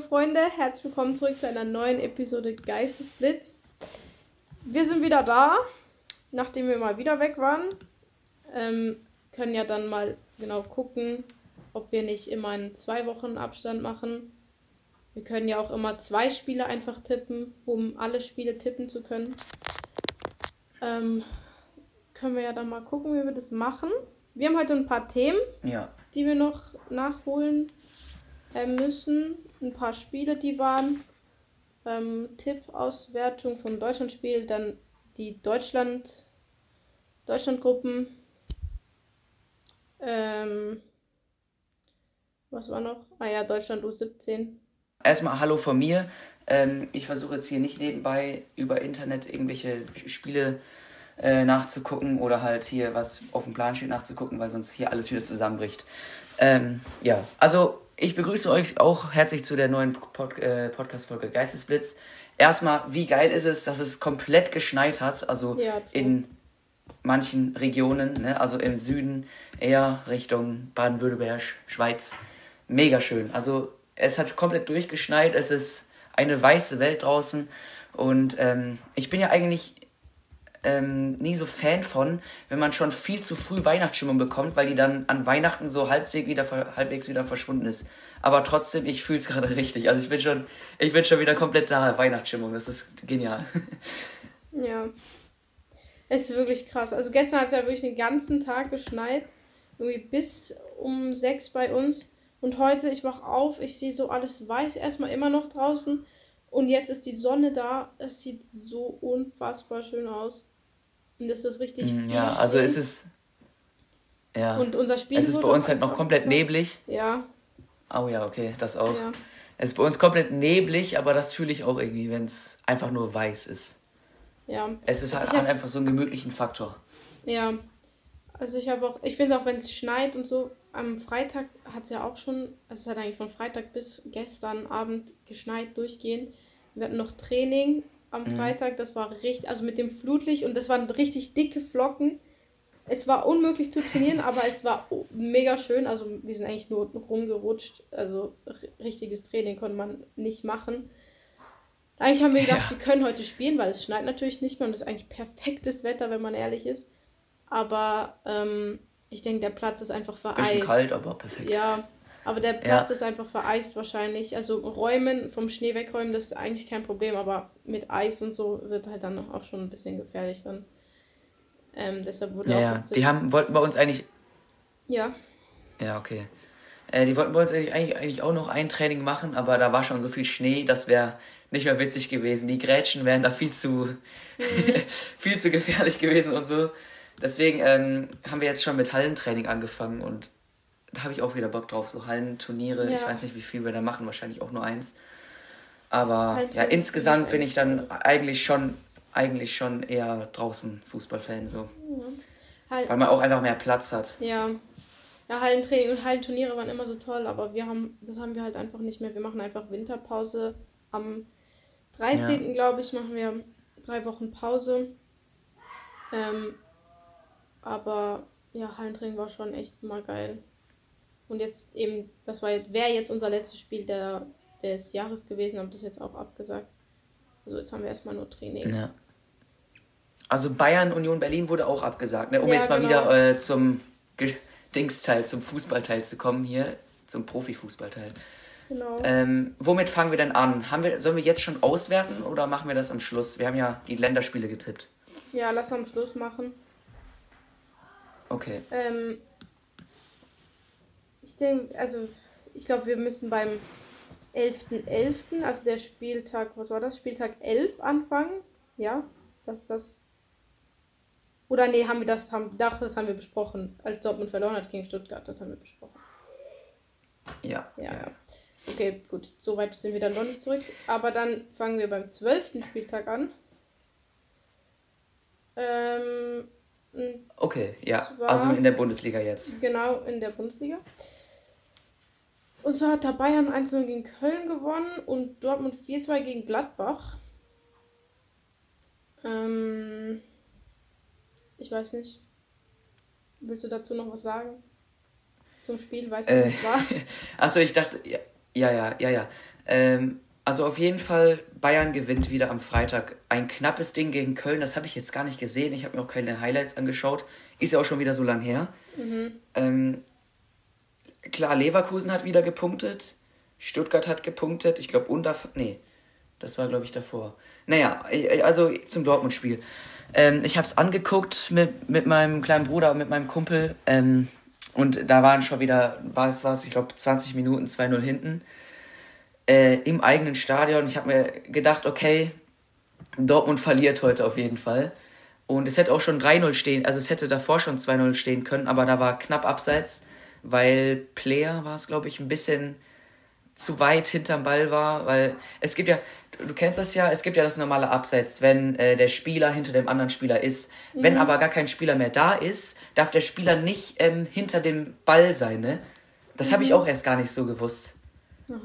liebe Freunde, herzlich willkommen zurück zu einer neuen Episode Geistesblitz. Wir sind wieder da, nachdem wir mal wieder weg waren. Ähm, können ja dann mal genau gucken, ob wir nicht immer einen zwei Wochen Abstand machen. Wir können ja auch immer zwei Spiele einfach tippen, um alle Spiele tippen zu können. Ähm, können wir ja dann mal gucken, wie wir das machen. Wir haben heute ein paar Themen, Ja. die wir noch nachholen äh, müssen. Ein paar Spiele, die waren. Ähm, Tipp-Auswertung vom Deutschlandspiel, dann die Deutschland Deutschlandgruppen. Ähm, was war noch? Ah ja, Deutschland U17. Erstmal Hallo von mir. Ähm, ich versuche jetzt hier nicht nebenbei über Internet irgendwelche Spiele äh, nachzugucken oder halt hier was auf dem Plan steht nachzugucken, weil sonst hier alles wieder zusammenbricht. Ähm, ja, also ich begrüße euch auch herzlich zu der neuen Pod äh, Podcast-Folge Geistesblitz. Erstmal, wie geil ist es, dass es komplett geschneit hat, also Ja, in manchen Regionen, ne? also im Süden eher Richtung Baden-Württemberg, Schweiz. Mega schön. Also es hat komplett durchgeschneit, es ist eine weiße Welt draußen und ähm, ich bin ja eigentlich ähm, nie so Fan von, wenn man schon viel zu früh Weihnachtsstimmung bekommt, weil die dann an Weihnachten so halbwegs wieder, halbwegs wieder verschwunden ist. Aber trotzdem, ich fühle es gerade richtig. Also ich bin schon, ich bin schon wieder komplett da, Weihnachtsstimmung. Das ist genial. Ja. Es ist wirklich krass. Also gestern hat es ja wirklich den ganzen Tag geschneit. Irgendwie bis um sechs bei uns. Und heute, ich wach auf, ich sehe so alles weiß erstmal immer noch draußen. Und jetzt ist die Sonne da. Es sieht so unfassbar schön aus. Und das ist richtig Mm, viel Ja, also Schnee. es ist. Ja. Und unser Spiel es ist bei uns halt noch komplett gesagt. neblig. Ja, Oh ja, okay, das auch. ja. Es ist bei uns komplett neblig, aber das fühle ich auch irgendwie, wenn es einfach nur weiß ist. Ja. Es ist Also halt hab- einfach so einen gemütlichen Faktor. Ja, also ich habe auch, ich finde auch, wenn es schneit und so, am Freitag hat es ja auch schon, also es hat eigentlich von Freitag bis gestern Abend geschneit durchgehend. Wir hatten noch Training am Mhm. Freitag, das war richtig, also mit dem Flutlicht und das waren richtig dicke Flocken. Es war unmöglich zu trainieren, aber es war mega schön. Also wir sind eigentlich nur rumgerutscht. Also richtiges Training konnte man nicht machen. Eigentlich haben wir gedacht, Ja. wir können heute spielen, weil es schneit natürlich nicht mehr und es ist eigentlich perfektes Wetter, wenn man ehrlich ist. Aber ähm, ich denke, der Platz ist einfach Bisschen vereist. kalt, aber perfekt. Ja, aber der Platz Ja. ist einfach vereist wahrscheinlich. Also räumen, vom Schnee wegräumen, das ist eigentlich kein Problem, aber mit Eis und so wird halt dann auch schon ein bisschen gefährlich dann. Ähm, deshalb wurde Ja, auch ja. Die haben, wollten bei uns eigentlich. ja, Ja, okay. Äh, die wollten bei uns eigentlich, eigentlich auch noch ein Training machen, aber da war schon so viel Schnee, das wäre nicht mehr witzig gewesen. Die Grätschen wären da viel zu, viel zu gefährlich gewesen und so. Deswegen ähm, haben wir jetzt schon mit Hallentraining angefangen und da habe ich auch wieder Bock drauf. So Hallenturniere, ich Ja. weiß nicht, wie viel wir da machen, wahrscheinlich auch nur eins. Aber ja, Hallentraining insgesamt bin ich ich dann eigentlich schon, eigentlich schon eher draußen Fußballfan, so. halt, Weil man auch einfach mehr Platz hat. ja. Ja, Hallentraining und Hallenturniere waren immer so toll, aber wir haben, das haben wir halt einfach nicht mehr. Wir machen einfach Winterpause. Am 13. glaube ich, machen wir drei Wochen Pause. Ähm, aber ja, Hallentraining war schon echt immer geil. Und jetzt eben, das war wäre jetzt unser letztes Spiel der, des Jahres gewesen, haben das jetzt auch abgesagt. Also jetzt haben wir erstmal nur Training. Ja. Also Bayern Union Berlin wurde auch abgesagt, ne? um Ja, jetzt mal genau. wieder äh, zum Ge- Dingsteil, zum Fußballteil zu kommen hier, zum Profifußballteil. Genau. Ähm, womit fangen wir denn an? Haben wir, sollen wir jetzt schon auswerten oder machen wir das am Schluss? Wir haben ja die Länderspiele getippt. Ja, lass am Schluss machen. Okay. Ähm, ich denke, also ich glaube, wir müssen beim 11.11., also der Spieltag, was war das? Spieltag 11 anfangen. Ja, dass das. Oder nee, haben wir das, haben, doch, das haben wir besprochen, als Dortmund verloren hat gegen Stuttgart, das haben wir besprochen. Ja. Ja, ja. Okay, gut, so weit sind wir dann noch nicht zurück. Aber dann fangen wir beim 12. Spieltag an. Ähm, Okay, ja. Zwar- Also in der Bundesliga jetzt. Genau, in der Bundesliga. Und so hat da Bayern 1-0 gegen Köln gewonnen und Dortmund 4-2 gegen Gladbach. Ähm, ich weiß nicht. Willst du dazu noch was sagen? Zum Spiel, weißt du, Äh, was es war? Achso, ich dachte, ja, ja, ja, ja. ja. Ähm, also auf jeden Fall, Bayern gewinnt wieder am Freitag. Ein knappes Ding gegen Köln, das habe ich jetzt gar nicht gesehen. Ich habe mir auch keine Highlights angeschaut. Ist ja auch schon wieder so lang her. Mhm. Ähm, klar, Leverkusen hat wieder gepunktet. Stuttgart hat gepunktet. Ich glaube, unter. Nee, das war, glaube ich, davor. Naja, also zum Dortmund-Spiel. Ähm, ich habe es angeguckt mit, mit meinem kleinen Bruder und mit meinem Kumpel. Ähm, und da waren schon wieder, war es, war es ich glaube, 20 Minuten 2-0 hinten. Äh, Im eigenen Stadion. Ich habe mir gedacht, okay, Dortmund verliert heute auf jeden Fall. Und es hätte auch schon 3-0 stehen, also es hätte davor schon 2-0 stehen können, aber da war knapp abseits, weil Player war es, glaube ich, ein bisschen zu weit hinterm Ball war, weil es gibt ja, du kennst das ja, es gibt ja das normale Abseits, wenn äh, der Spieler hinter dem anderen Spieler ist. Mhm. Wenn aber gar kein Spieler mehr da ist, darf der Spieler nicht ähm, hinter dem Ball sein, ne? Das mhm. habe ich auch erst gar nicht so gewusst.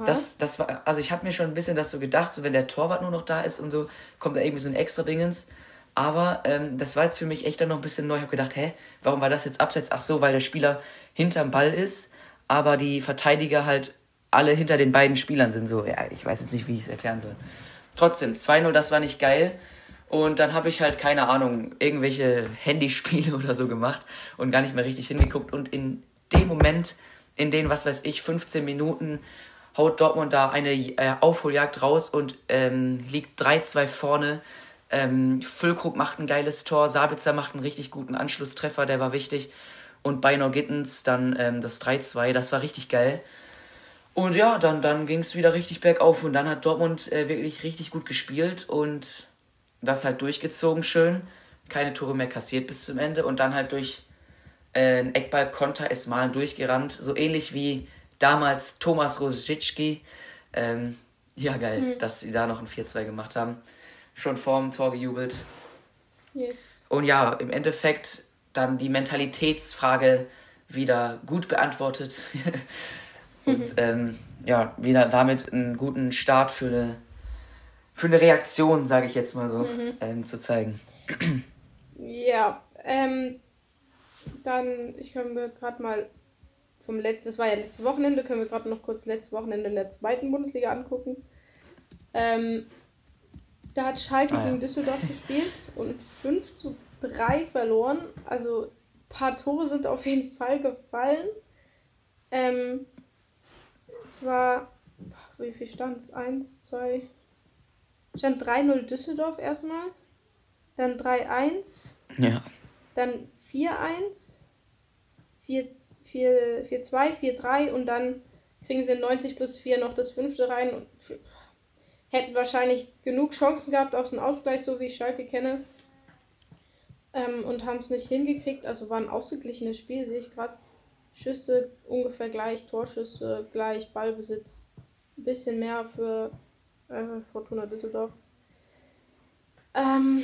Das, das war, also ich habe mir schon ein bisschen das so gedacht, so wenn der Torwart nur noch da ist und so, kommt da irgendwie so ein extra Dingens. Aber ähm, das war jetzt für mich echt dann noch ein bisschen neu. Ich habe gedacht, hä, warum war das jetzt abseits? Ach so, weil der Spieler hinterm Ball ist, aber die Verteidiger halt alle hinter den beiden Spielern sind. So, ja, ich weiß jetzt nicht, wie ich es erklären soll. Trotzdem, 2-0, das war nicht geil. Und dann habe ich halt, keine Ahnung, irgendwelche Handyspiele oder so gemacht und gar nicht mehr richtig hingeguckt. Und in dem Moment, in den, was weiß ich, 15 Minuten, haut Dortmund da eine äh, Aufholjagd raus und ähm, liegt 3-2 vorne. Ähm, Füllkrug macht ein geiles Tor, Sabitzer macht einen richtig guten Anschlusstreffer, der war wichtig. Und bei Gittens dann ähm, das 3-2, das war richtig geil. Und ja, dann, dann ging es wieder richtig bergauf und dann hat Dortmund äh, wirklich richtig gut gespielt und das halt durchgezogen schön. Keine Tore mehr kassiert bis zum Ende und dann halt durch äh, einen Eckball-Konter ist mal durchgerannt. So ähnlich wie damals Thomas Rosicki. Ähm, ja, geil, mhm. dass sie da noch ein 4-2 gemacht haben. Schon vorm Tor gejubelt. Yes. Und ja, im Endeffekt dann die Mentalitätsfrage wieder gut beantwortet. Und ähm, ja, wieder damit einen guten Start für eine, für eine Reaktion, sage ich jetzt mal so, mhm. ähm, zu zeigen. Ja, ähm, dann, ich kann mir gerade mal vom letzten, das war ja letztes Wochenende, können wir gerade noch kurz letztes Wochenende in der zweiten Bundesliga angucken. Ähm, da hat Schalke ah, ja. gegen Düsseldorf gespielt und 5 zu 3 verloren. Also ein paar Tore sind auf jeden Fall gefallen. Ähm, es war, wie viel stand es? 1, 2, stand 3-0 Düsseldorf erstmal. Dann 3-1. Ja. Dann 4-1. 4 4-2, 4-3 und dann kriegen sie in 90 plus 4 noch das fünfte rein und hätten wahrscheinlich genug Chancen gehabt auf den Ausgleich, so wie ich Schalke kenne. Ähm, und haben es nicht hingekriegt. Also war ein ausgeglichenes Spiel, sehe ich gerade. Schüsse ungefähr gleich, Torschüsse gleich, Ballbesitz ein bisschen mehr für äh, Fortuna Düsseldorf. Ähm,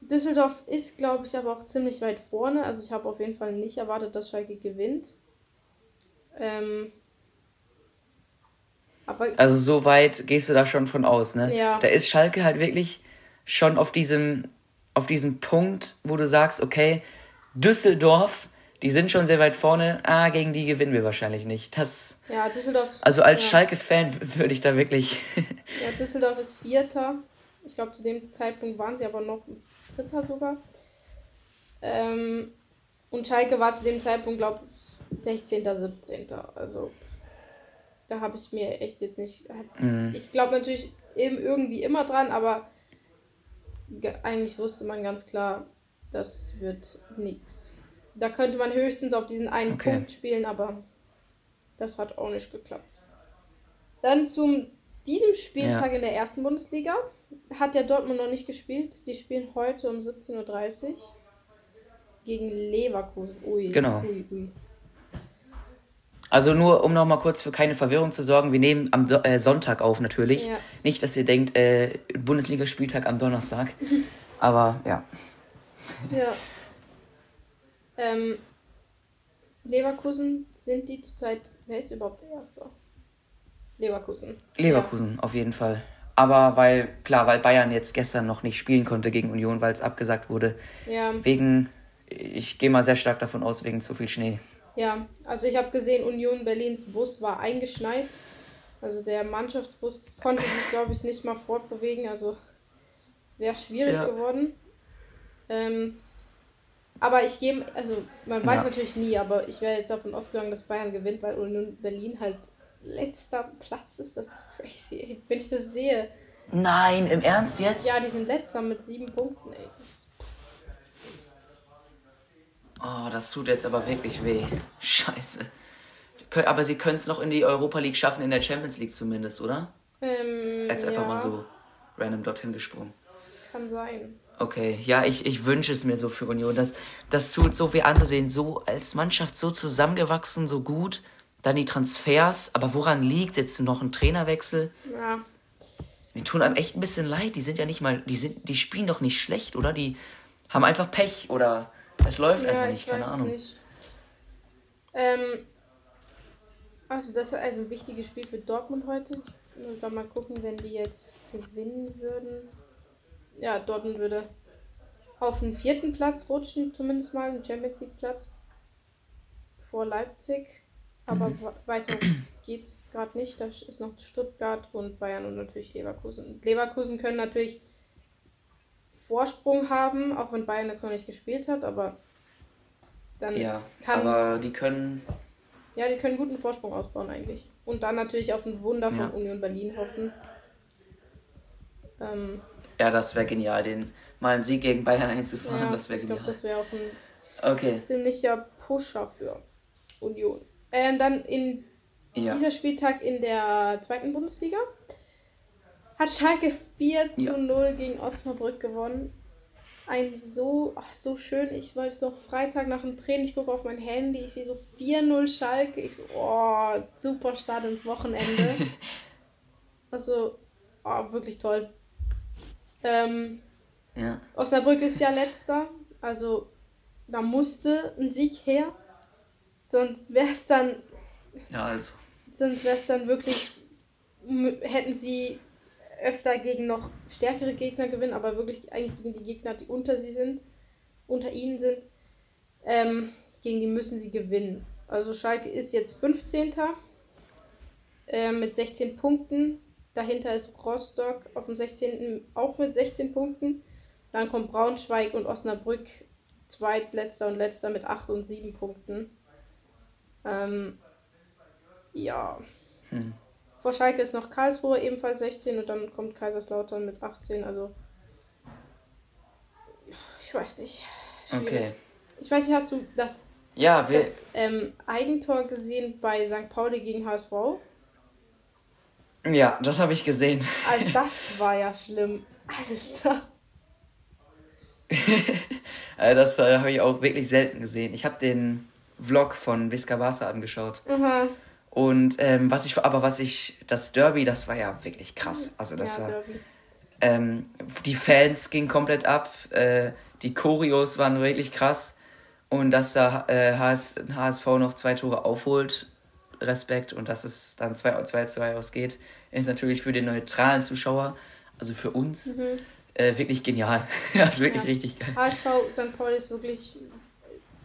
Düsseldorf ist, glaube ich, aber auch ziemlich weit vorne. Also ich habe auf jeden Fall nicht erwartet, dass Schalke gewinnt. Ähm, also so weit gehst du da schon von aus, ne? Ja. Da ist Schalke halt wirklich schon auf diesem, auf diesem Punkt, wo du sagst, okay, Düsseldorf, die sind schon sehr weit vorne, ah, gegen die gewinnen wir wahrscheinlich nicht. Das, ja, Düsseldorf. Also als ja. Schalke-Fan würde ich da wirklich. ja, Düsseldorf ist Vierter. Ich glaube, zu dem Zeitpunkt waren sie aber noch Dritter sogar. Ähm, und Schalke war zu dem Zeitpunkt, glaube 16., 17. Also da habe ich mir echt jetzt nicht. Mhm. Ich glaube natürlich eben irgendwie immer dran, aber eigentlich wusste man ganz klar, das wird nichts. Da könnte man höchstens auf diesen einen okay. Punkt spielen, aber das hat auch nicht geklappt. Dann zum diesem Spieltag ja. in der ersten Bundesliga hat der Dortmund noch nicht gespielt. Die spielen heute um 17.30 Uhr gegen Leverkusen. Ui, genau. Ui, ui. Also nur, um nochmal kurz für keine Verwirrung zu sorgen, wir nehmen am Do äh, Sonntag auf natürlich. Ja. Nicht, dass ihr denkt, äh, Bundesligaspieltag am Donnerstag. Aber ja. Ja. Ähm, Leverkusen sind die zurzeit. Wer ist überhaupt der Erste? Leverkusen. Leverkusen, ja. auf jeden Fall. Aber weil, klar, weil Bayern jetzt gestern noch nicht spielen konnte gegen Union, weil es abgesagt wurde. Ja. Wegen, ich gehe mal sehr stark davon aus, wegen zu viel Schnee. Ja, also ich habe gesehen, Union Berlins Bus war eingeschneit. Also der Mannschaftsbus konnte sich, glaube ich, nicht mal fortbewegen. Also wäre schwierig ja. geworden. Ähm, aber ich gebe, also man weiß ja. natürlich nie, aber ich wäre jetzt davon ausgegangen, dass Bayern gewinnt, weil Union Berlin halt letzter Platz ist. Das ist crazy, ey. wenn ich das sehe. Nein, im Ernst jetzt? Ja, die sind letzter mit sieben Punkten, ey. Das Oh, das tut jetzt aber wirklich weh. Scheiße. Aber sie können es noch in die Europa League schaffen, in der Champions League zumindest, oder? Ähm, Als einfach ja. mal so random dorthin gesprungen. Kann sein. Okay, ja, ich, ich wünsche es mir so für Union. Das, das tut so viel anzusehen, so als Mannschaft so zusammengewachsen, so gut. Dann die Transfers, aber woran liegt jetzt noch ein Trainerwechsel? Ja. Die tun einem echt ein bisschen leid. Die sind ja nicht mal, die sind, die spielen doch nicht schlecht, oder? Die haben einfach Pech oder es läuft ja, einfach nicht, keine Ahnung. Nicht. Ähm, also das ist also ein wichtiges Spiel für Dortmund heute. Ich mal gucken, wenn die jetzt gewinnen würden. Ja, Dortmund würde auf den vierten Platz rutschen, zumindest mal, einen Champions League Platz vor Leipzig. Aber mhm. weiter geht's gerade nicht. Da ist noch Stuttgart und Bayern und natürlich Leverkusen. Leverkusen können natürlich Vorsprung haben, auch wenn Bayern jetzt noch nicht gespielt hat, aber dann ja, kann. Aber die können. Ja, die können guten Vorsprung ausbauen eigentlich. Und dann natürlich auf ein Wunder von ja. Union Berlin hoffen. Ähm, ja, das wäre genial, den mal einen Sieg gegen Bayern einzufahren. Ja, das wäre genial. Ich glaube, das wäre auch ein okay. ziemlicher Pusher für Union. Ähm, dann in ja. dieser Spieltag in der zweiten Bundesliga hat Schalke 4 zu 0 gegen Osnabrück gewonnen. Ein so, ach, so schön. Ich war so Freitag nach dem Training, ich gucke auf mein Handy, ich sehe so 4-0 Schalke. Ich so, oh, super Start ins Wochenende. also, oh, wirklich toll. Ähm, ja. Osnabrück ist ja letzter, also da musste ein Sieg her. Sonst wäre es dann. Ja, also. Sonst wäre es dann wirklich. Hätten sie öfter gegen noch stärkere Gegner gewinnen, aber wirklich eigentlich gegen die Gegner, die unter sie sind, unter ihnen sind, ähm, gegen die müssen sie gewinnen. Also Schalke ist jetzt 15. Äh, mit 16 Punkten. Dahinter ist Rostock auf dem 16. auch mit 16 Punkten. Dann kommt Braunschweig und Osnabrück, zweitletzter und letzter mit 8 und 7 Punkten. Ähm, ja. Hm. Vor Schalke ist noch Karlsruhe ebenfalls 16 und dann kommt Kaiserslautern mit 18. Also ich weiß nicht. Schwierig. Okay. Ich weiß nicht, hast du das, ja, wir das ähm, Eigentor gesehen bei St. Pauli gegen HSV? Ja, das habe ich gesehen. Also das war ja schlimm. Alter. das äh, habe ich auch wirklich selten gesehen. Ich habe den Vlog von Visca Barca angeschaut. Mhm. Und ähm, was ich, aber was ich, das Derby, das war ja wirklich krass. Also das ja, war, ähm, die Fans gingen komplett ab, äh, die Choreos waren wirklich krass. Und dass da äh, HS, HSV noch zwei Tore aufholt, Respekt. Und dass es dann 2-2 ausgeht, ist natürlich für den neutralen Zuschauer, also für uns, mhm. äh, wirklich genial. ist wirklich ja. richtig geil. HSV St. Pauli ist wirklich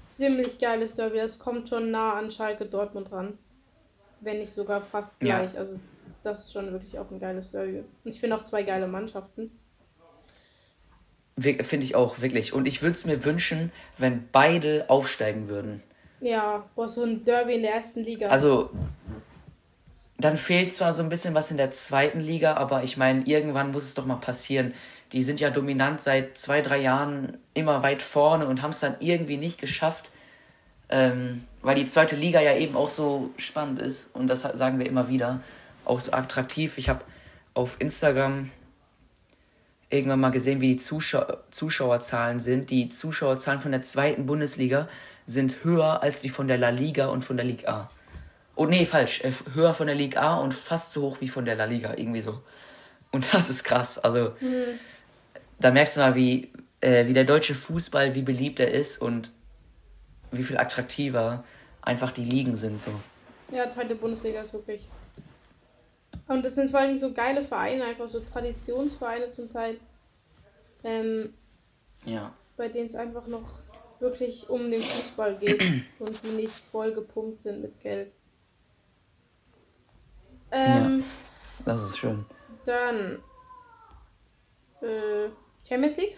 ziemlich geiles Derby. Das kommt schon nah an Schalke Dortmund ran wenn nicht sogar fast gleich. Ja. Also das ist schon wirklich auch ein geiles Derby. Und ich finde auch zwei geile Mannschaften. Finde ich auch, wirklich. Und ich würde es mir wünschen, wenn beide aufsteigen würden. Ja, boah, so ein Derby in der ersten Liga. Also, dann fehlt zwar so ein bisschen was in der zweiten Liga, aber ich meine, irgendwann muss es doch mal passieren. Die sind ja dominant seit zwei, drei Jahren immer weit vorne und haben es dann irgendwie nicht geschafft, ähm, weil die zweite Liga ja eben auch so spannend ist und das sagen wir immer wieder, auch so attraktiv. Ich habe auf Instagram irgendwann mal gesehen, wie die Zuschau Zuschauerzahlen sind. Die Zuschauerzahlen von der zweiten Bundesliga sind höher als die von der La Liga und von der Liga A. Oh nee, falsch. Äh, höher von der Liga A und fast so hoch wie von der La Liga, irgendwie so. Und das ist krass. Also, mhm. da merkst du mal, wie, äh, wie der deutsche Fußball, wie beliebt er ist und wie viel attraktiver einfach die Ligen sind. So. Ja, zweite Bundesliga ist wirklich. Und das sind vor allem so geile Vereine, einfach so Traditionsvereine zum Teil. Ähm, ja. Bei denen es einfach noch wirklich um den Fußball geht und die nicht voll gepumpt sind mit Geld. Ähm, ja, das ist schön. Dann äh, Champions League.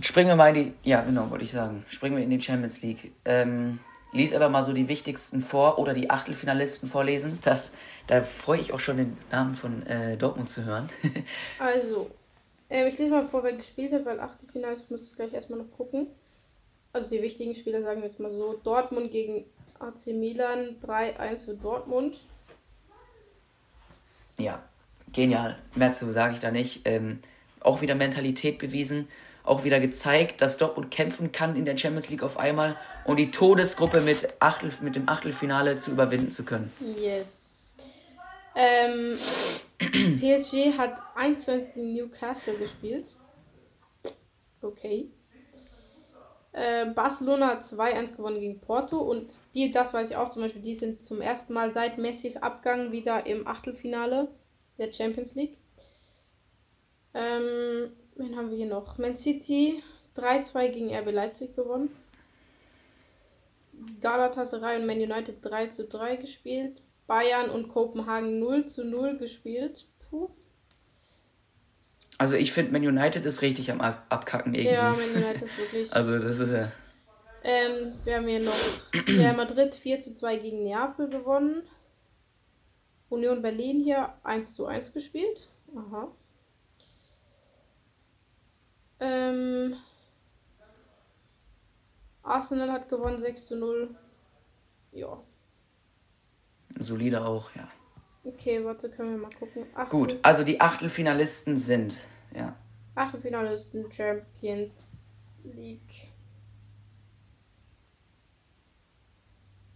Springen wir mal in die, ja genau, wollte ich sagen. Springen wir in die Champions League. Ähm, lies aber mal so die wichtigsten vor oder die Achtelfinalisten vorlesen. Das, da freue ich auch schon den Namen von äh, Dortmund zu hören. also, ähm, ich lese mal vor, wer gespielt hat, weil Achtelfinale muss ich gleich erstmal noch gucken. Also die wichtigen Spieler sagen wir jetzt mal so. Dortmund gegen AC Milan 3-1 für Dortmund. Ja, genial. Mehr zu sage ich da nicht. Ähm, auch wieder Mentalität bewiesen. Auch wieder gezeigt, dass Dortmund kämpfen kann in der Champions League auf einmal und die Todesgruppe mit, Achtel, mit dem Achtelfinale zu überwinden zu können. Yes. Ähm, PSG hat 1-1 gegen Newcastle gespielt. Okay. Äh, Barcelona hat 2-1 gewonnen gegen Porto und die, das weiß ich auch zum Beispiel, die sind zum ersten Mal seit Messis Abgang wieder im Achtelfinale der Champions League. Ähm, wen haben wir hier noch? Man City 3-2 gegen RB Leipzig gewonnen. Galatasaray und Man United 3 3 gespielt. Bayern und Kopenhagen 0 0 gespielt. Puh. Also ich finde, Man United ist richtig am Abkacken irgendwie. Ja, Man United ist wirklich. also das ist ja. Ähm, wir haben hier noch Real Madrid 4 zu 2 gegen Neapel gewonnen. Union Berlin hier 1 zu 1 gespielt. Aha. Ähm, Arsenal hat gewonnen 6 zu 0. Ja. Solide auch, ja. Okay, warte, können wir mal gucken. Achtel. Gut, also die Achtelfinalisten sind, ja. Achtelfinalisten Champions League.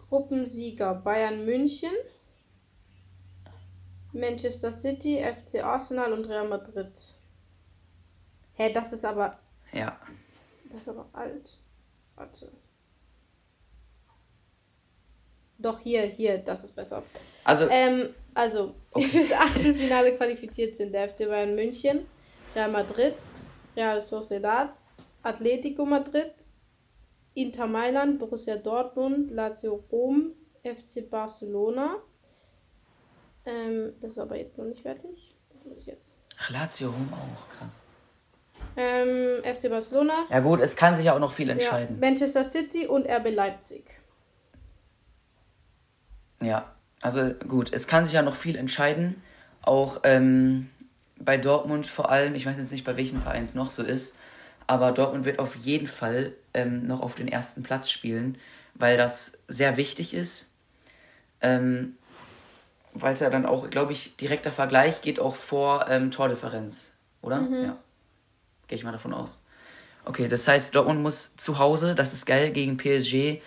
Gruppensieger Bayern München, Manchester City, FC Arsenal und Real Madrid. Hä, das ist aber. Ja. Das ist aber alt. Warte. Doch, hier, hier, das ist besser. Also, ähm, also okay. fürs Achtelfinale qualifiziert sind der FC Bayern München, Real Madrid, Real Sociedad, Atletico Madrid, Inter Mailand, Borussia Dortmund, Lazio Rom, FC Barcelona. Ähm, das ist aber jetzt noch nicht fertig. Das muss ich jetzt. Ach, Lazio Rom auch, krass. Ähm, FC Barcelona. Ja gut, es kann sich ja auch noch viel entscheiden. Ja, Manchester City und RB Leipzig. Ja, also gut, es kann sich ja noch viel entscheiden. Auch ähm, bei Dortmund vor allem, ich weiß jetzt nicht, bei welchen Vereinen es noch so ist, aber Dortmund wird auf jeden Fall ähm, noch auf den ersten Platz spielen, weil das sehr wichtig ist. Ähm, weil es ja dann auch, glaube ich, direkter Vergleich geht auch vor ähm, Tordifferenz, oder? Mhm. Ja. Gehe ich mal davon aus. Okay, das heißt, Dortmund muss zu Hause, das ist geil, gegen PSG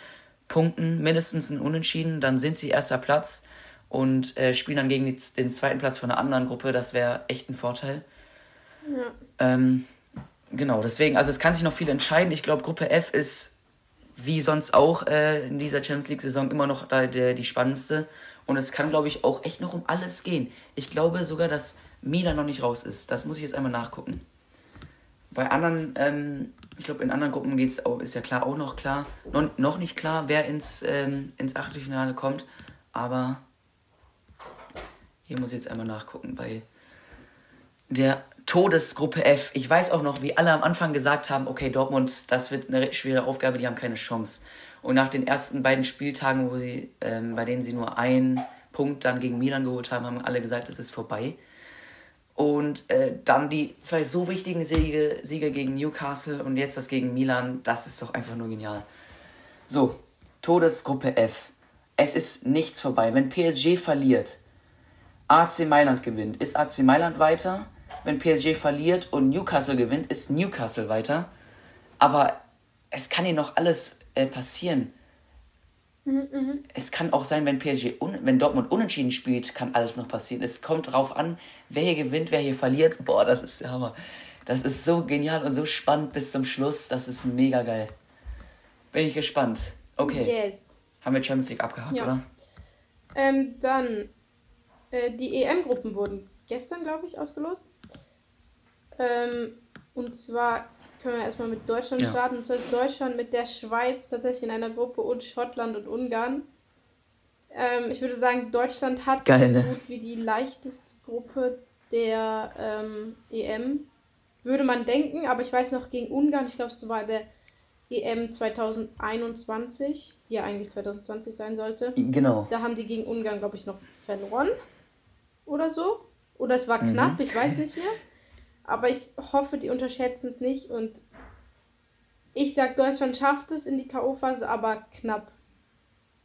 punkten, mindestens ein Unentschieden, dann sind sie erster Platz und äh, spielen dann gegen den zweiten Platz von einer anderen Gruppe. Das wäre echt ein Vorteil. Ja. Ähm, genau, deswegen, also es kann sich noch viel entscheiden. Ich glaube, Gruppe F ist wie sonst auch äh, in dieser Champions League-Saison immer noch da, der, die spannendste. Und es kann, glaube ich, auch echt noch um alles gehen. Ich glaube sogar, dass Milan noch nicht raus ist. Das muss ich jetzt einmal nachgucken. Bei anderen, ähm, ich glaube, in anderen Gruppen geht's auch, ist ja klar auch noch klar. Non, noch nicht klar, wer ins, ähm, ins Achtelfinale kommt. Aber hier muss ich jetzt einmal nachgucken bei der Todesgruppe F. Ich weiß auch noch, wie alle am Anfang gesagt haben, okay, Dortmund, das wird eine schwere Aufgabe, die haben keine Chance. Und nach den ersten beiden Spieltagen, wo sie, ähm, bei denen sie nur einen Punkt dann gegen Milan geholt haben, haben alle gesagt, es ist vorbei. Und äh, dann die zwei so wichtigen Siege, Siege gegen Newcastle und jetzt das gegen Milan, das ist doch einfach nur genial. So, Todesgruppe F. Es ist nichts vorbei. Wenn PSG verliert, AC Mailand gewinnt, ist AC Mailand weiter. Wenn PSG verliert und Newcastle gewinnt, ist Newcastle weiter. Aber es kann hier noch alles äh, passieren. Mhm, mhm. Es kann auch sein, wenn PSG wenn Dortmund unentschieden spielt, kann alles noch passieren. Es kommt darauf an, wer hier gewinnt, wer hier verliert. Boah, das ist der Hammer. Das ist so genial und so spannend bis zum Schluss. Das ist mega geil. Bin ich gespannt. Okay. Yes. Haben wir Champions League abgehakt, ja. oder? Ähm, dann äh, die EM-Gruppen wurden gestern, glaube ich, ausgelost. Ähm, und zwar können wir erstmal mit Deutschland ja. starten. Das heißt Deutschland mit der Schweiz tatsächlich in einer Gruppe und Schottland und Ungarn. Ähm, ich würde sagen, Deutschland hat Geil, so ne? gut wie die leichteste Gruppe der ähm, EM. Würde man denken, aber ich weiß noch gegen Ungarn, ich glaube, es war der EM 2021, die ja eigentlich 2020 sein sollte. Genau. Da haben die gegen Ungarn, glaube ich, noch verloren. Oder so. Oder es war Mhm. knapp, ich weiß nicht mehr. Aber ich hoffe, die unterschätzen es nicht. Und ich sag, Deutschland schafft es in die K.O.-Phase, aber knapp.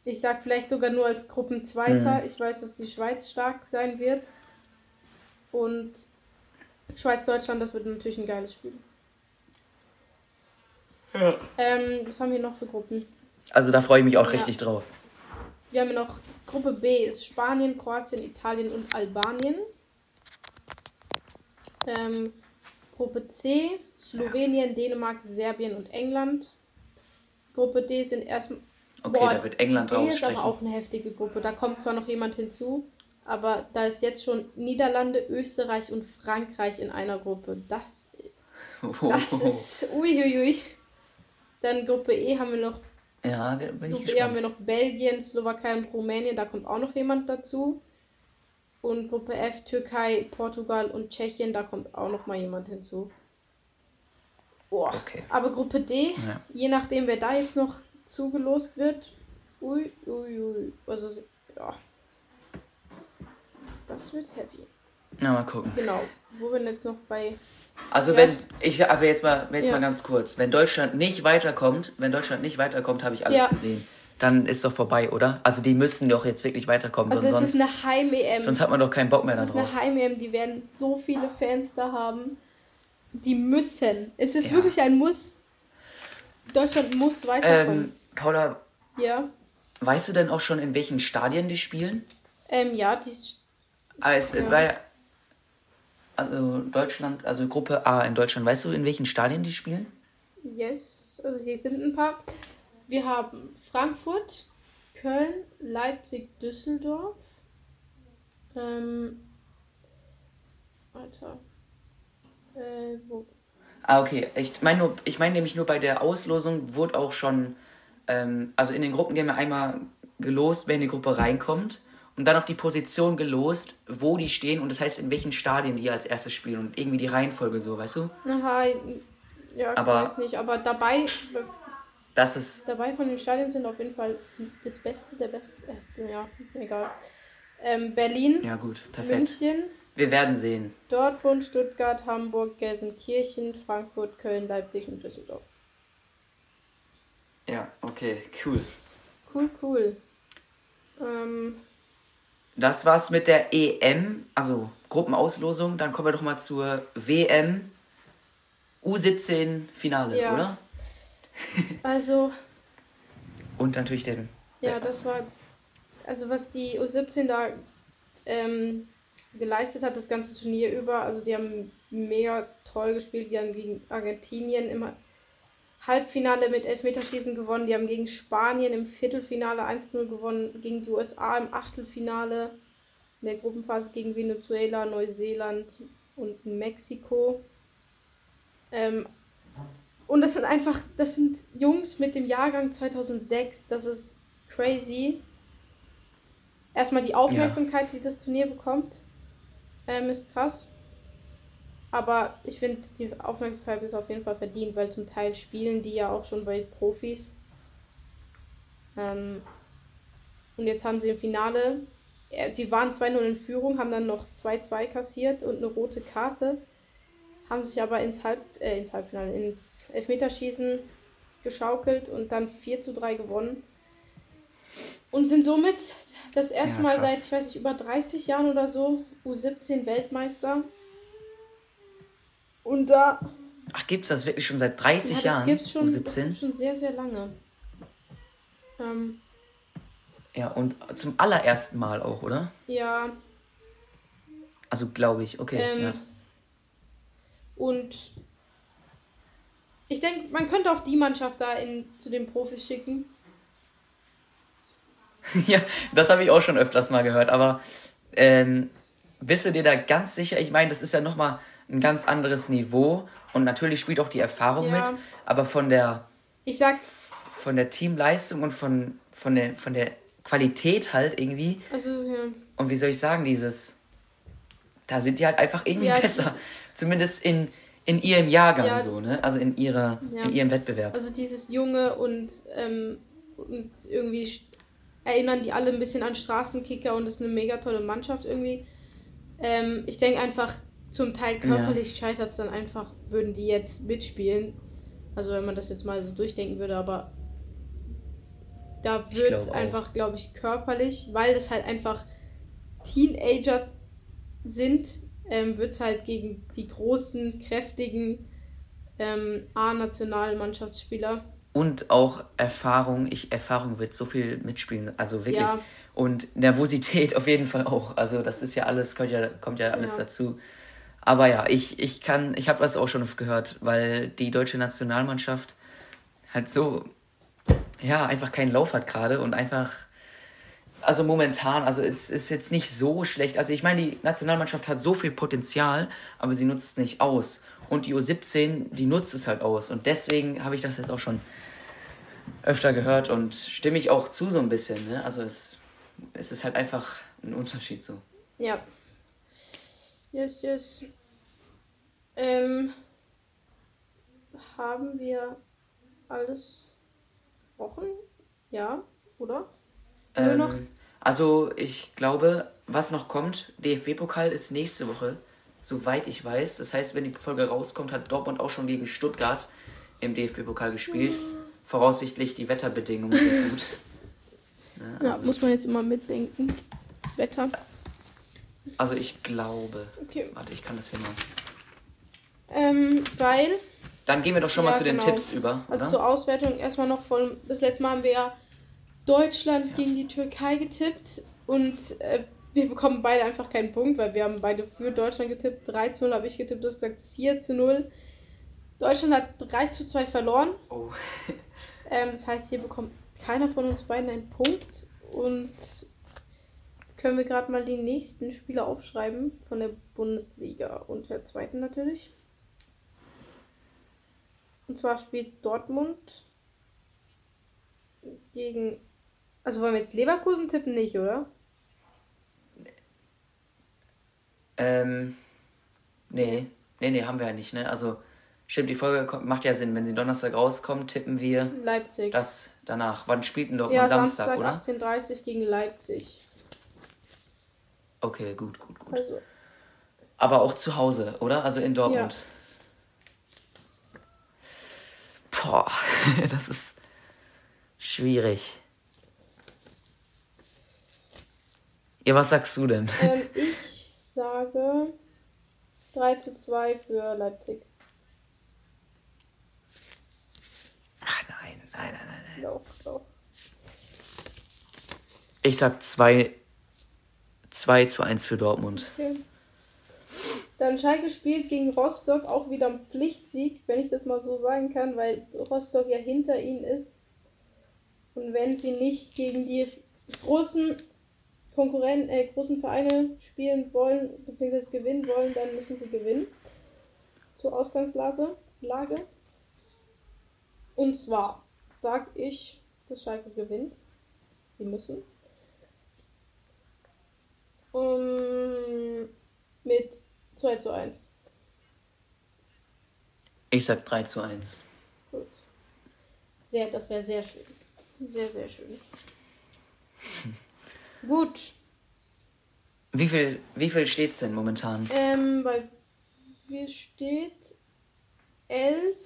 Ich sag vielleicht sogar nur als Gruppenzweiter. Mhm. Ich weiß, dass die Schweiz stark sein wird. Und Schweiz-Deutschland, das wird natürlich ein geiles Spiel. Ja. Ähm, was haben wir noch für Gruppen? Also da freue ich mich auch Ja. richtig drauf. Wir haben noch Gruppe B ist Spanien, Kroatien, Italien und Albanien. Ähm, Gruppe C Slowenien, Dänemark, Serbien und England. Gruppe D sind erstmal. Okay, Boah, da wird England D ist aber auch eine heftige Gruppe. Da kommt zwar noch jemand hinzu, aber da ist jetzt schon Niederlande, Österreich und Frankreich in einer Gruppe. Das, das ist. Uiuiui. Dann Gruppe E haben wir noch ja, da bin ich Gruppe E haben wir gespannt. noch Belgien, Slowakei und Rumänien, da kommt auch noch jemand dazu. Und Gruppe F, Türkei, Portugal und Tschechien, da kommt auch noch mal jemand hinzu. Boah. Okay. Aber Gruppe D, Ja. je nachdem, wer da jetzt noch zugelost wird, ui, ui, ui. Also, ja. Das wird heavy. Na, mal gucken. Genau. Wo wir jetzt noch bei. Also Ja. wenn, ich aber jetzt mal, jetzt Ja. mal ganz kurz, wenn Deutschland nicht weiterkommt, wenn Deutschland nicht weiterkommt, habe ich alles Ja. gesehen. Dann ist doch vorbei, oder? Also die müssen doch jetzt wirklich weiterkommen, Also, es sonst, ist eine Heim-EM. sonst hat man doch keinen Bock mehr Es ist darauf. eine Heim-EM, die werden so viele Fans da haben. Die müssen. Es ist Ja. wirklich ein Muss. Deutschland muss weiterkommen. Ähm, Paula, ja. weißt du denn auch schon, in welchen Stadien die spielen? Ähm, ja, die. Ah, es Ja. ja, also Deutschland, also Gruppe A in Deutschland, weißt du, in welchen Stadien die spielen? Yes, also hier sind ein paar. Wir haben Frankfurt, Köln, Leipzig, Düsseldorf. Ähm. Alter. Äh, wo? Ah, okay. Ich meine ich meine nämlich nur bei der Auslosung wurde auch schon, ähm, also in den Gruppen, haben ja einmal gelost, wer in die Gruppe reinkommt und dann auch die Position gelost, wo die stehen und das heißt, in welchen Stadien die als erstes spielen und irgendwie die Reihenfolge so, weißt du? Aha, ja, ich Aber- weiß nicht, aber dabei Das ist, Dabei von den Stadien sind auf jeden Fall das Beste der Beste. Äh, ja, egal. Ähm, Berlin, ja gut, perfekt. München, Wir werden sehen. Dortmund, Stuttgart, Hamburg, Gelsenkirchen, Frankfurt, Köln, Leipzig und Düsseldorf. Ja, okay, cool. Cool, cool. Ähm, Das war's mit der EM, also Gruppenauslosung. Dann kommen wir doch mal zur WM U17 Finale, Ja. oder? also, Und natürlich den. ja, das war. Also, was die U17 da ähm, geleistet hat, das ganze Turnier über. Also, die haben mega toll gespielt. Die haben gegen Argentinien im Halbfinale mit Elfmeterschießen gewonnen. Die haben gegen Spanien im Viertelfinale 1-0 gewonnen. Gegen die USA im Achtelfinale. In der Gruppenphase gegen Venezuela, Neuseeland und Mexiko. Ähm, und das sind einfach, das sind Jungs mit dem Jahrgang 2006. Das ist crazy. Erstmal die Aufmerksamkeit, die das Turnier bekommt, ähm, ist krass. Aber ich finde, die Aufmerksamkeit ist auf jeden Fall verdient, weil zum Teil spielen die ja auch schon bei Profis. Ähm, und jetzt haben sie im Finale, äh, sie waren 2-0 in Führung, haben dann noch 2-2 kassiert und eine rote Karte. Haben sich aber ins, Halb, äh, ins Halbfinale, ins Elfmeterschießen geschaukelt und dann 4 zu 3 gewonnen. Und sind somit das erste Ja, Mal seit, ich weiß nicht, über 30 Jahren oder so U17 Weltmeister. Und da Ach, gibt's das wirklich schon seit 30 ja, das Jahren? gibt's schon, das U17? gibt's schon sehr, sehr lange. Ähm, Ja, und zum allerersten Mal auch, oder? ja, Also glaube ich, okay. ähm, ja. Und ich denke, man könnte auch die Mannschaft da in, zu den Profis schicken. ja, das habe ich auch schon öfters mal gehört, aber ähm, bist du dir da ganz sicher? Ich meine, das ist ja nochmal ein ganz anderes Niveau und natürlich spielt auch die Erfahrung Ja. mit, aber von der, Ich sag, von der Teamleistung und von, von, der, von der Qualität halt irgendwie. Also, ja. Und wie soll ich sagen, dieses. Da sind die halt einfach irgendwie Ja, besser. Zumindest in, in ihrem Jahrgang Ja. so, ne? Also in ihrer, Ja. in ihrem Wettbewerb. Also dieses Junge und, ähm, und irgendwie erinnern die alle ein bisschen an Straßenkicker und ist eine mega tolle Mannschaft irgendwie. Ähm, ich denke einfach, zum Teil körperlich scheitert es dann einfach, würden die jetzt mitspielen. Also wenn man das jetzt mal so durchdenken würde, aber da wird es einfach, glaube ich, körperlich, weil das halt einfach Teenager sind, ähm, wird es halt gegen die großen, kräftigen ähm, A-Nationalmannschaftsspieler. Und auch Erfahrung. Ich, Erfahrung wird so viel mitspielen. Also wirklich. Ja. Und Nervosität auf jeden Fall auch. Also das ist ja alles, kommt ja, kommt ja alles Ja. dazu. Aber ja, ich, ich kann, ich habe das auch schon oft gehört, weil die deutsche Nationalmannschaft halt so, ja, einfach keinen Lauf hat gerade und einfach, also momentan, also es ist jetzt nicht so schlecht. Also ich meine, die Nationalmannschaft hat so viel Potenzial, aber sie nutzt es nicht aus. Und die U17, die nutzt es halt aus. Und deswegen habe ich das jetzt auch schon öfter gehört und stimme ich auch zu so ein bisschen. Ne? Also es, es ist halt einfach ein Unterschied so. Ja. Yes, yes. Ähm, haben wir alles besprochen? Ja, oder? Nur Ähm, noch- Also ich glaube, was noch kommt, DFB-Pokal ist nächste Woche, soweit ich weiß. Das heißt, wenn die Folge rauskommt, hat Dortmund auch schon gegen Stuttgart im DFB-Pokal gespielt. Voraussichtlich die Wetterbedingungen sind gut. Ja, muss man jetzt immer mitdenken. Das Wetter. Also ich glaube. Okay. Warte, ich kann das hier mal. Ähm, weil, Dann gehen wir doch schon mal Ja, zu den genau. Tipps über. also oder? zur Auswertung erstmal noch von, das letzte Mal haben wir ja Deutschland gegen die Türkei getippt und äh, wir bekommen beide einfach keinen Punkt, weil wir haben beide für Deutschland getippt. 3 zu 0 habe ich getippt, du hast gesagt 4 zu 0. Deutschland hat 3 zu 2 verloren. Oh. Ähm, das heißt, hier bekommt keiner von uns beiden einen Punkt. Und jetzt können wir gerade mal die nächsten Spiele aufschreiben von der Bundesliga und der zweiten natürlich. Und zwar spielt Dortmund gegen. Also wollen wir jetzt Leverkusen tippen, nicht, oder? Ähm, nee, nee, nee, haben wir ja nicht, ne? Also, stimmt, die Folge kommt, macht ja Sinn. Wenn sie Donnerstag rauskommt, tippen wir Leipzig. das danach. Wann spielt denn Dortmund? ja, Samstag, Samstag oder? 18.30 Uhr gegen Leipzig. Okay, gut, gut, gut. Also, Aber auch zu Hause, oder? Also in Dortmund. Boah, das ist schwierig. Ja, was sagst du denn? ähm, ich sage 3 zu 2 für Leipzig. Ach nein, nein, nein, nein. nein. Lauf, lauf. Ich sag 2 2 zu 1 für Dortmund. Okay. Dann Schalke spielt gegen Rostock auch wieder ein Pflichtsieg, wenn ich das mal so sagen kann, weil Rostock ja hinter ihnen ist. Und wenn sie nicht gegen die großen Konkurrenten, äh, großen Vereine spielen wollen, beziehungsweise gewinnen wollen, dann müssen sie gewinnen. Zur Ausgangslage. Lage. Und zwar sag ich, dass Schalke gewinnt. Sie müssen. Um, mit 2 zu 1. Ich sag 3 zu 1. Gut. Sehr, das wäre sehr schön. Sehr, sehr schön. Gut. Wie viel, wie viel steht's denn momentan? Ähm, bei mir steht 11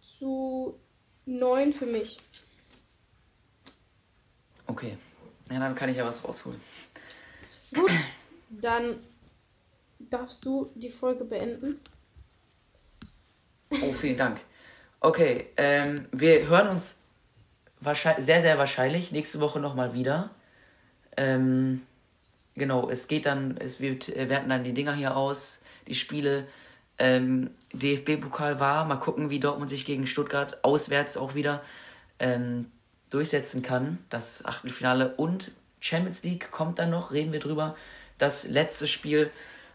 zu 9 für mich. Okay. Ja, dann kann ich ja was rausholen. Gut, dann darfst du die Folge beenden. Oh, vielen Dank. Okay, ähm, wir hören uns wahrscheinlich, sehr, sehr wahrscheinlich nächste Woche nochmal wieder. Ähm, genau, es geht dann, es wird, äh, werten dann die Dinger hier aus, die Spiele. Ähm, DFB-Pokal war, mal gucken, wie Dortmund sich gegen Stuttgart auswärts auch wieder ähm, durchsetzen kann. Das Achtelfinale und Champions League kommt dann noch, reden wir drüber. Das letzte Spiel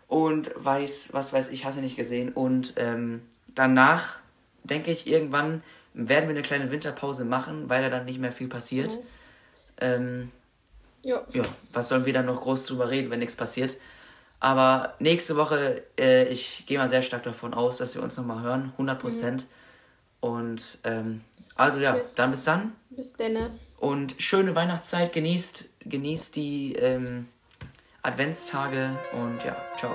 und weiß, was weiß ich, hast du nicht gesehen. Und ähm, danach, denke ich, irgendwann werden wir eine kleine Winterpause machen, weil da dann nicht mehr viel passiert. Mhm. Ja. ja, was sollen wir dann noch groß drüber reden, wenn nichts passiert? Aber nächste Woche, äh, ich gehe mal sehr stark davon aus, dass wir uns nochmal hören, 100 Prozent. Und ähm, also ja, Bis- dann bis dann. Bis denne. Und schöne Weihnachtszeit, genießt, genießt die ähm, Adventstage und ja, ciao.